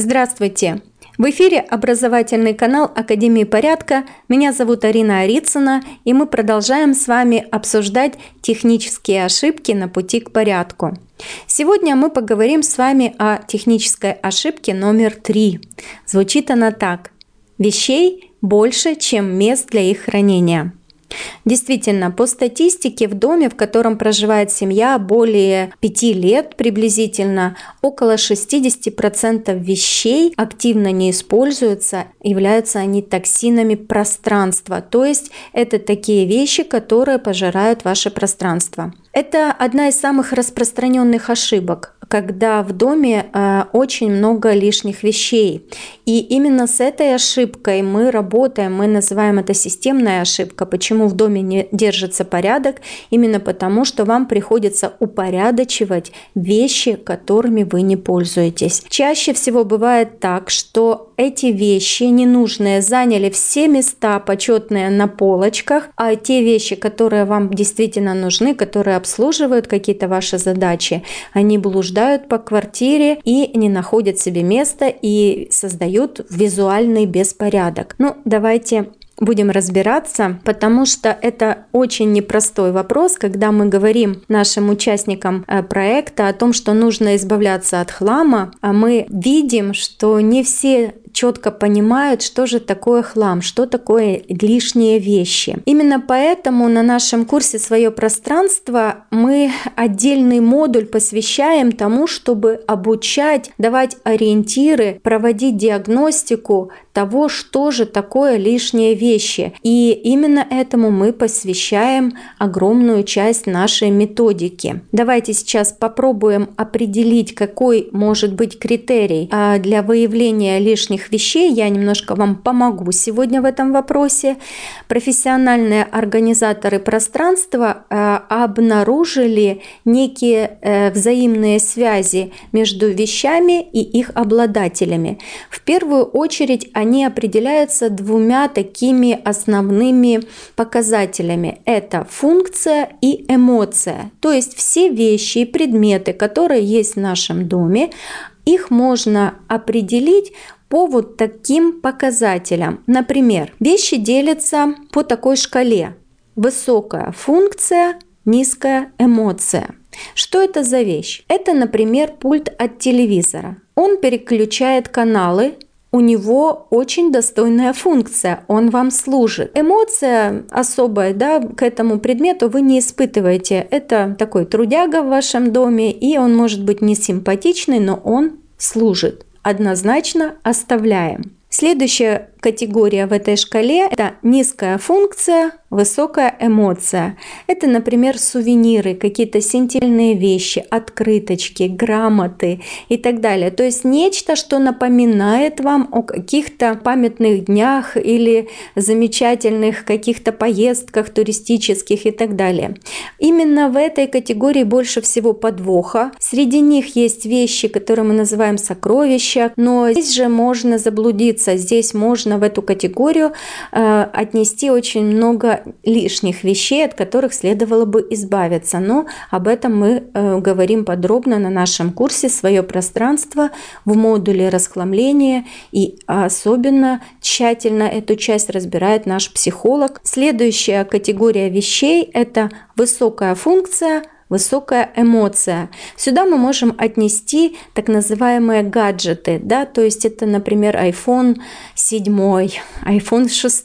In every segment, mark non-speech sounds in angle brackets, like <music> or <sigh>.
Здравствуйте! В эфире образовательный канал Академии порядка. Меня зовут Арина Арицына, и мы продолжаем с вами обсуждать технические ошибки на пути к порядку. Сегодня мы поговорим с вами о технической ошибке номер три. Звучит она так. Вещей больше, чем мест для их хранения. Действительно, по статистике в доме, в котором проживает семья более пяти лет приблизительно, около 60% вещей активно не используются, являются они токсинами пространства, то есть это такие вещи, которые пожирают ваше пространство. Это одна из самых распространенных ошибок когда в доме э, очень много лишних вещей. И именно с этой ошибкой мы работаем, мы называем это системная ошибка. Почему в доме не держится порядок? Именно потому, что вам приходится упорядочивать вещи, которыми вы не пользуетесь. Чаще всего бывает так, что эти вещи ненужные заняли все места почетные на полочках, а те вещи, которые вам действительно нужны, которые обслуживают какие-то ваши задачи, они блуждают по квартире и не находят себе места и создают визуальный беспорядок. Ну, давайте будем разбираться, потому что это очень непростой вопрос, когда мы говорим нашим участникам э, проекта о том, что нужно избавляться от хлама, а мы видим, что не все четко понимают, что же такое хлам, что такое лишние вещи. Именно поэтому на нашем курсе «Свое пространство» мы отдельный модуль посвящаем тому, чтобы обучать, давать ориентиры, проводить диагностику того, что же такое лишние вещи. И именно этому мы посвящаем огромную часть нашей методики. Давайте сейчас попробуем определить, какой может быть критерий а, для выявления лишних вещей. Я немножко вам помогу сегодня в этом вопросе. Профессиональные организаторы пространства а, обнаружили некие э, взаимные связи между вещами и их обладателями. В первую очередь они определяются двумя такими основными показателями. Это функция и эмоция. То есть все вещи и предметы, которые есть в нашем доме, их можно определить по вот таким показателям. Например, вещи делятся по такой шкале. Высокая функция, низкая эмоция. Что это за вещь? Это, например, пульт от телевизора. Он переключает каналы у него очень достойная функция, он вам служит. Эмоция особая да, к этому предмету вы не испытываете. Это такой трудяга в вашем доме, и он может быть не симпатичный, но он служит. Однозначно оставляем. Следующая категория в этой шкале – это низкая функция, высокая эмоция. Это, например, сувениры, какие-то сентильные вещи, открыточки, грамоты и так далее. То есть нечто, что напоминает вам о каких-то памятных днях или замечательных каких-то поездках туристических и так далее. Именно в этой категории больше всего подвоха. Среди них есть вещи, которые мы называем сокровища, но здесь же можно заблудиться, здесь можно можно в эту категорию э, отнести очень много лишних вещей, от которых следовало бы избавиться. Но об этом мы э, говорим подробно на нашем курсе «Свое пространство» в модуле расхламления и особенно тщательно эту часть разбирает наш психолог. Следующая категория вещей – это высокая функция – высокая эмоция. Сюда мы можем отнести так называемые гаджеты, да, то есть это, например, iPhone 7, iPhone 6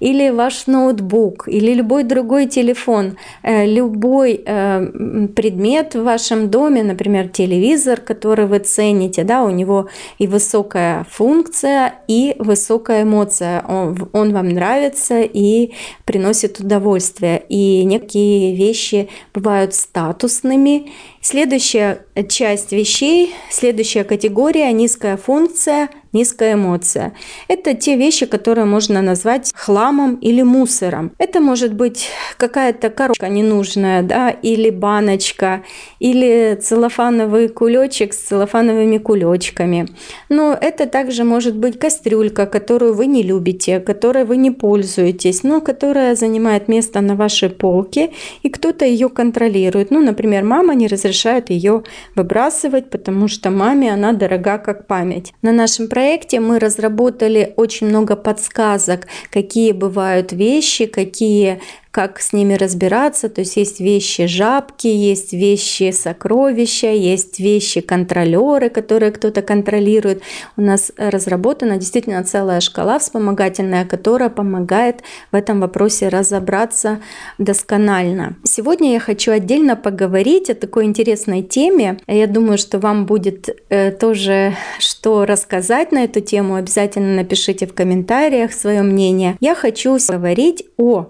или ваш ноутбук или любой другой телефон, э, любой э, предмет в вашем доме, например, телевизор, который вы цените, да, у него и высокая функция, и высокая эмоция, он, он вам нравится и приносит удовольствие. И некие вещи бывают статусными. Следующая часть вещей, следующая категория – низкая функция, низкая эмоция. Это те вещи, которые можно назвать хламом или мусором. Это может быть какая-то коробка ненужная, да, или баночка, или целлофановый кулечек с целлофановыми кулечками. Но это также может быть кастрюлька, которую вы не любите, которой вы не пользуетесь, но которая занимает место на вашей полке, и кто-то ее контролирует. Ну, например, мама не разрешает ее выбрасывать, потому что маме она дорога как память. На нашем проекте мы разработали очень много подсказок, какие бывают вещи, какие как с ними разбираться. То есть есть вещи жабки, есть вещи сокровища, есть вещи контролеры, которые кто-то контролирует. У нас разработана действительно целая шкала вспомогательная, которая помогает в этом вопросе разобраться досконально. Сегодня я хочу отдельно поговорить о такой интересной теме. Я думаю, что вам будет э, тоже что рассказать на эту тему. Обязательно напишите в комментариях свое мнение. Я хочу говорить о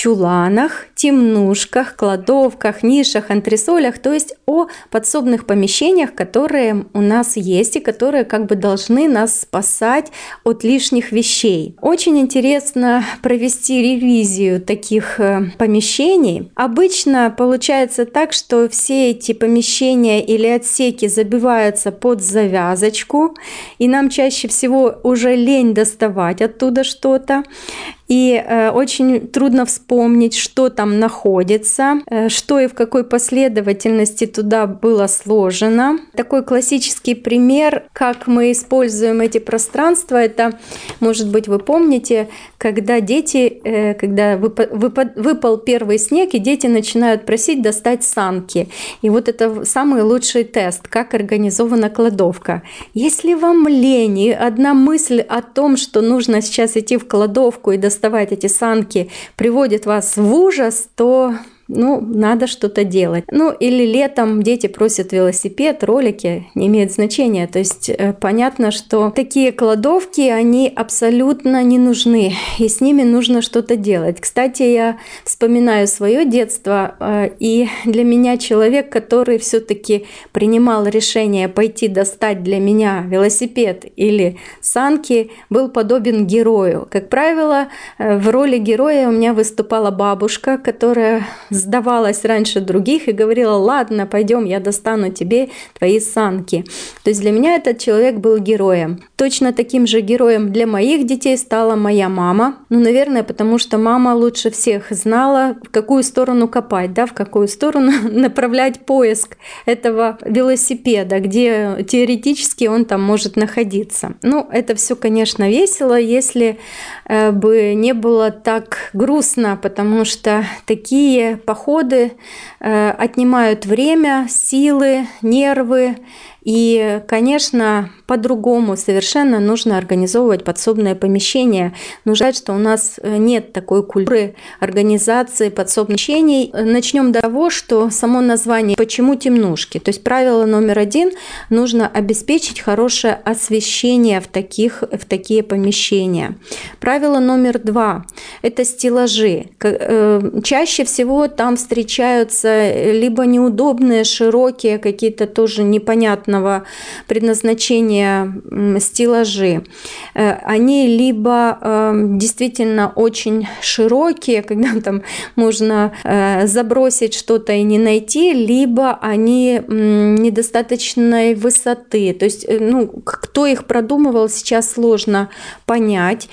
чуланах, темнушках, кладовках, нишах, антресолях, то есть о подсобных помещениях, которые у нас есть и которые как бы должны нас спасать от лишних вещей. Очень интересно провести ревизию таких э, помещений. Обычно получается так, что все эти помещения или отсеки забиваются под завязочку, и нам чаще всего уже лень доставать оттуда что-то. И э, очень трудно вспомнить, что там находится, э, что и в какой последовательности туда было сложено. Такой классический пример, как мы используем эти пространства, это, может быть, вы помните, когда дети, э, когда выпал первый снег, и дети начинают просить достать санки. И вот это самый лучший тест, как организована кладовка. Если вам лень, и одна мысль о том, что нужно сейчас идти в кладовку и доставать эти санки, приводит вас в ужас, то ну, надо что-то делать. Ну, или летом дети просят велосипед, ролики, не имеет значения. То есть э, понятно, что такие кладовки, они абсолютно не нужны, и с ними нужно что-то делать. Кстати, я вспоминаю свое детство, э, и для меня человек, который все-таки принимал решение пойти достать для меня велосипед или санки, был подобен герою. Как правило, э, в роли героя у меня выступала бабушка, которая сдавалась раньше других и говорила, ладно, пойдем, я достану тебе твои санки. То есть для меня этот человек был героем. Точно таким же героем для моих детей стала моя мама. Ну, наверное, потому что мама лучше всех знала, в какую сторону копать, да, в какую сторону <laughs> направлять поиск этого велосипеда, где теоретически он там может находиться. Ну, это все, конечно, весело, если э, бы не было так грустно, потому что такие походы э, отнимают время, силы, нервы. И, конечно, по-другому совершенно нужно организовывать подсобное помещение. Нужно что у нас э, нет такой культуры организации подсобных помещений. Начнем до того, что само название «Почему темнушки?». То есть правило номер один – нужно обеспечить хорошее освещение в, таких, в такие помещения. Правило номер два – это стеллажи. Э, чаще всего там встречаются либо неудобные, широкие, какие-то тоже непонятного предназначения стеллажи. Э, они либо эм, действительно очень широкие, <laughs> когда там можно э, забросить что-то и не найти, либо они недостаточной высоты. То есть, э, ну, кто их продумывал, сейчас сложно понять.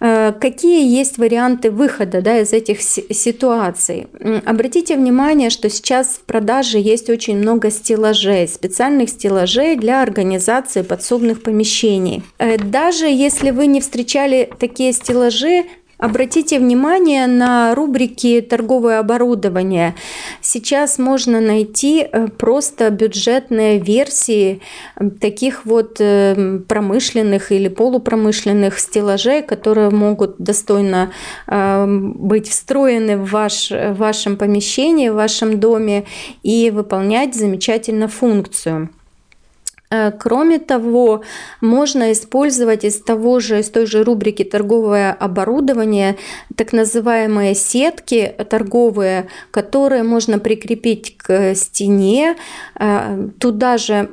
Э, какие есть варианты выхода да, из этих ситуаций? Обратите внимание, что сейчас в продаже есть очень много стеллажей, специальных стеллажей для организации подсобных помещений. Э, даже если вы не встречали такие стеллажи, Обратите внимание на рубрики «Торговое оборудование». Сейчас можно найти э, просто бюджетные версии таких вот э, промышленных или полупромышленных стеллажей, которые могут достойно э, быть встроены в, ваш, в вашем помещении, в вашем доме и выполнять замечательно функцию. Э, кроме того, можно использовать из того же, из той же рубрики торговое оборудование, так называемые сетки торговые, которые можно прикрепить к стене. Э, туда же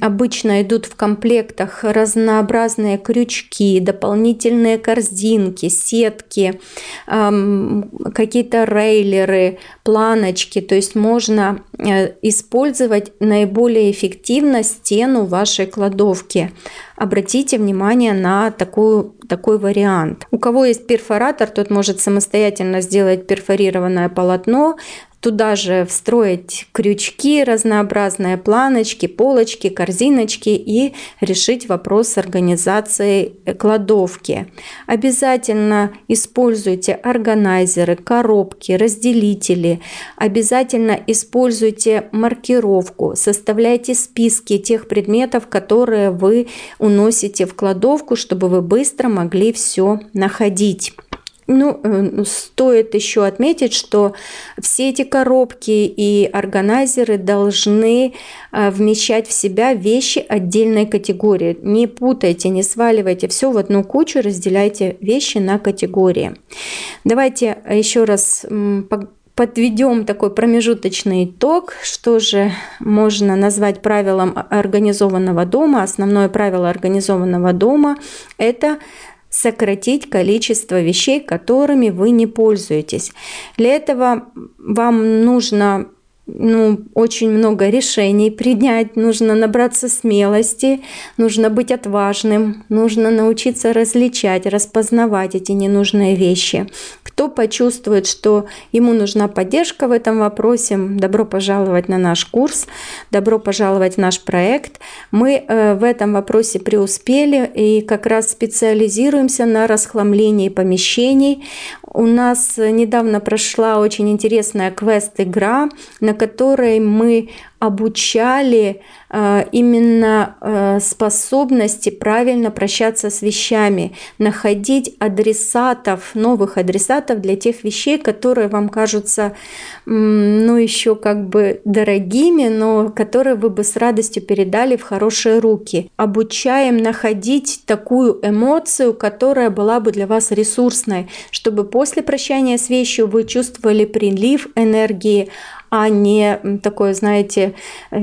обычно идут в комплектах разнообразные крючки, дополнительные корзинки, сетки, какие-то рейлеры, планочки. То есть можно э, использовать наиболее эффективно стену стену вашей кладовки. Обратите внимание на такую, такой вариант. У кого есть перфоратор, тот может самостоятельно сделать перфорированное полотно, Туда же встроить крючки, разнообразные планочки, полочки, корзиночки и решить вопрос с организацией кладовки. Обязательно используйте органайзеры, коробки, разделители. Обязательно используйте маркировку. Составляйте списки тех предметов, которые вы уносите в кладовку, чтобы вы быстро могли все находить. Ну, э, стоит еще отметить, что все эти коробки и органайзеры должны э, вмещать в себя вещи отдельной категории. Не путайте, не сваливайте все в одну кучу, разделяйте вещи на категории. Давайте еще раз подведем такой промежуточный итог, что же можно назвать правилом организованного дома. Основное правило организованного дома – это сократить количество вещей, которыми вы не пользуетесь. Для этого вам нужно ну, очень много решений принять, нужно набраться смелости, нужно быть отважным, нужно научиться различать, распознавать эти ненужные вещи. Кто почувствует, что ему нужна поддержка в этом вопросе, добро пожаловать на наш курс, добро пожаловать в наш проект. Мы э, в этом вопросе преуспели и как раз специализируемся на расхламлении помещений. У нас недавно прошла очень интересная квест-игра, на которой мы обучали э, именно э, способности правильно прощаться с вещами, находить адресатов, новых адресатов для тех вещей, которые вам кажутся, ну, еще как бы дорогими, но которые вы бы с радостью передали в хорошие руки. Обучаем находить такую эмоцию, которая была бы для вас ресурсной, чтобы после прощания с вещью вы чувствовали прилив энергии, а не такое, знаете,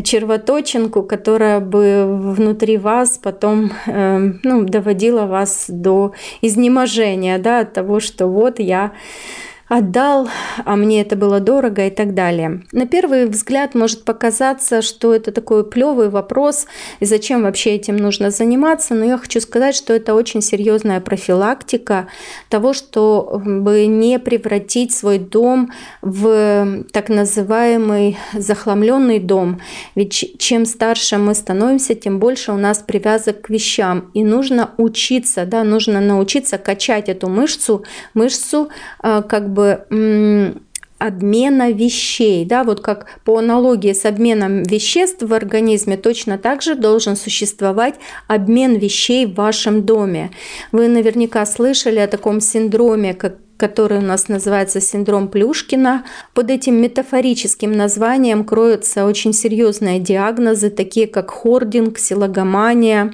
червоточинку, которая бы внутри вас потом э, ну, доводила вас до изнеможения, да, от того, что вот я отдал, а мне это было дорого и так далее. На первый взгляд может показаться, что это такой плевый вопрос, и зачем вообще этим нужно заниматься, но я хочу сказать, что это очень серьезная профилактика того, чтобы не превратить свой дом в так называемый захламленный дом. Ведь чем старше мы становимся, тем больше у нас привязок к вещам. И нужно учиться, да, нужно научиться качать эту мышцу, мышцу э, как бы бы обмена вещей, да, вот как по аналогии с обменом веществ в организме, точно так же должен существовать обмен вещей в вашем доме. Вы наверняка слышали о таком синдроме, как который у нас называется синдром Плюшкина. Под этим метафорическим названием кроются очень серьезные диагнозы, такие как хординг, силогомания.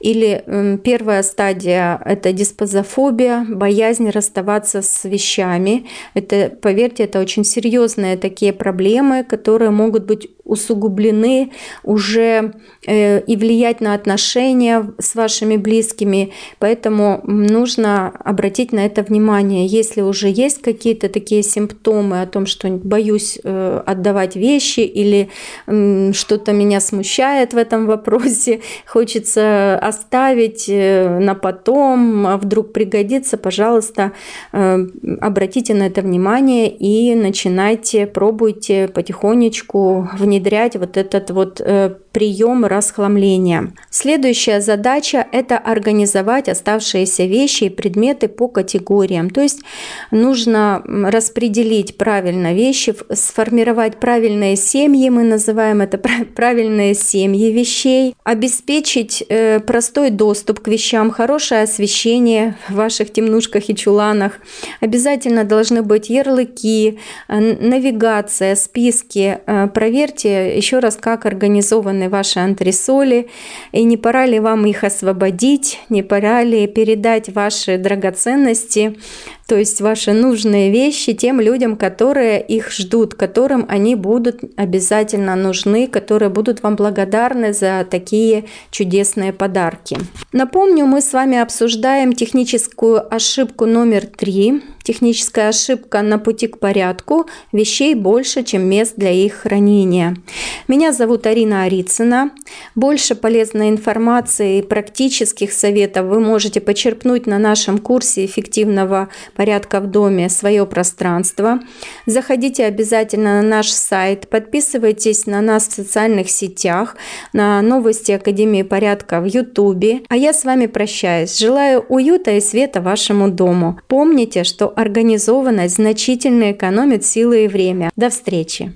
Или первая стадия – это диспозофобия, боязнь расставаться с вещами. Это, поверьте, это очень серьезные такие проблемы, которые могут быть усугублены уже э, и влиять на отношения с вашими близкими. Поэтому нужно обратить на это внимание. Если уже есть какие-то такие симптомы о том, что боюсь э, отдавать вещи или что-то меня смущает в этом вопросе, <laughs> хочется оставить э, на потом, а вдруг пригодится, пожалуйста, обратите на это внимание и начинайте, пробуйте потихонечку внедрять вот этот вот э, прием расхламления. Следующая задача – это организовать оставшиеся вещи и предметы по категориям. То есть нужно распределить правильно вещи, сформировать правильные семьи, мы называем это правильные семьи вещей, обеспечить э, простой доступ к вещам, хорошее освещение в ваших темнушках и чуланах. Обязательно должны быть ярлыки, э, навигация, списки. Проверьте проверьте еще раз, как организованы ваши антресоли, и не пора ли вам их освободить, не пора ли передать ваши драгоценности то есть ваши нужные вещи тем людям, которые их ждут, которым они будут обязательно нужны, которые будут вам благодарны за такие чудесные подарки. Напомню, мы с вами обсуждаем техническую ошибку номер три. Техническая ошибка на пути к порядку. Вещей больше, чем мест для их хранения. Меня зовут Арина Арицына. Больше полезной информации и практических советов вы можете почерпнуть на нашем курсе эффективного порядка в доме «Свое пространство». Заходите обязательно на наш сайт, подписывайтесь на нас в социальных сетях, на новости Академии порядка в YouTube. А я с вами прощаюсь. Желаю уюта и света вашему дому. Помните, что организованность значительно экономит силы и время. До встречи!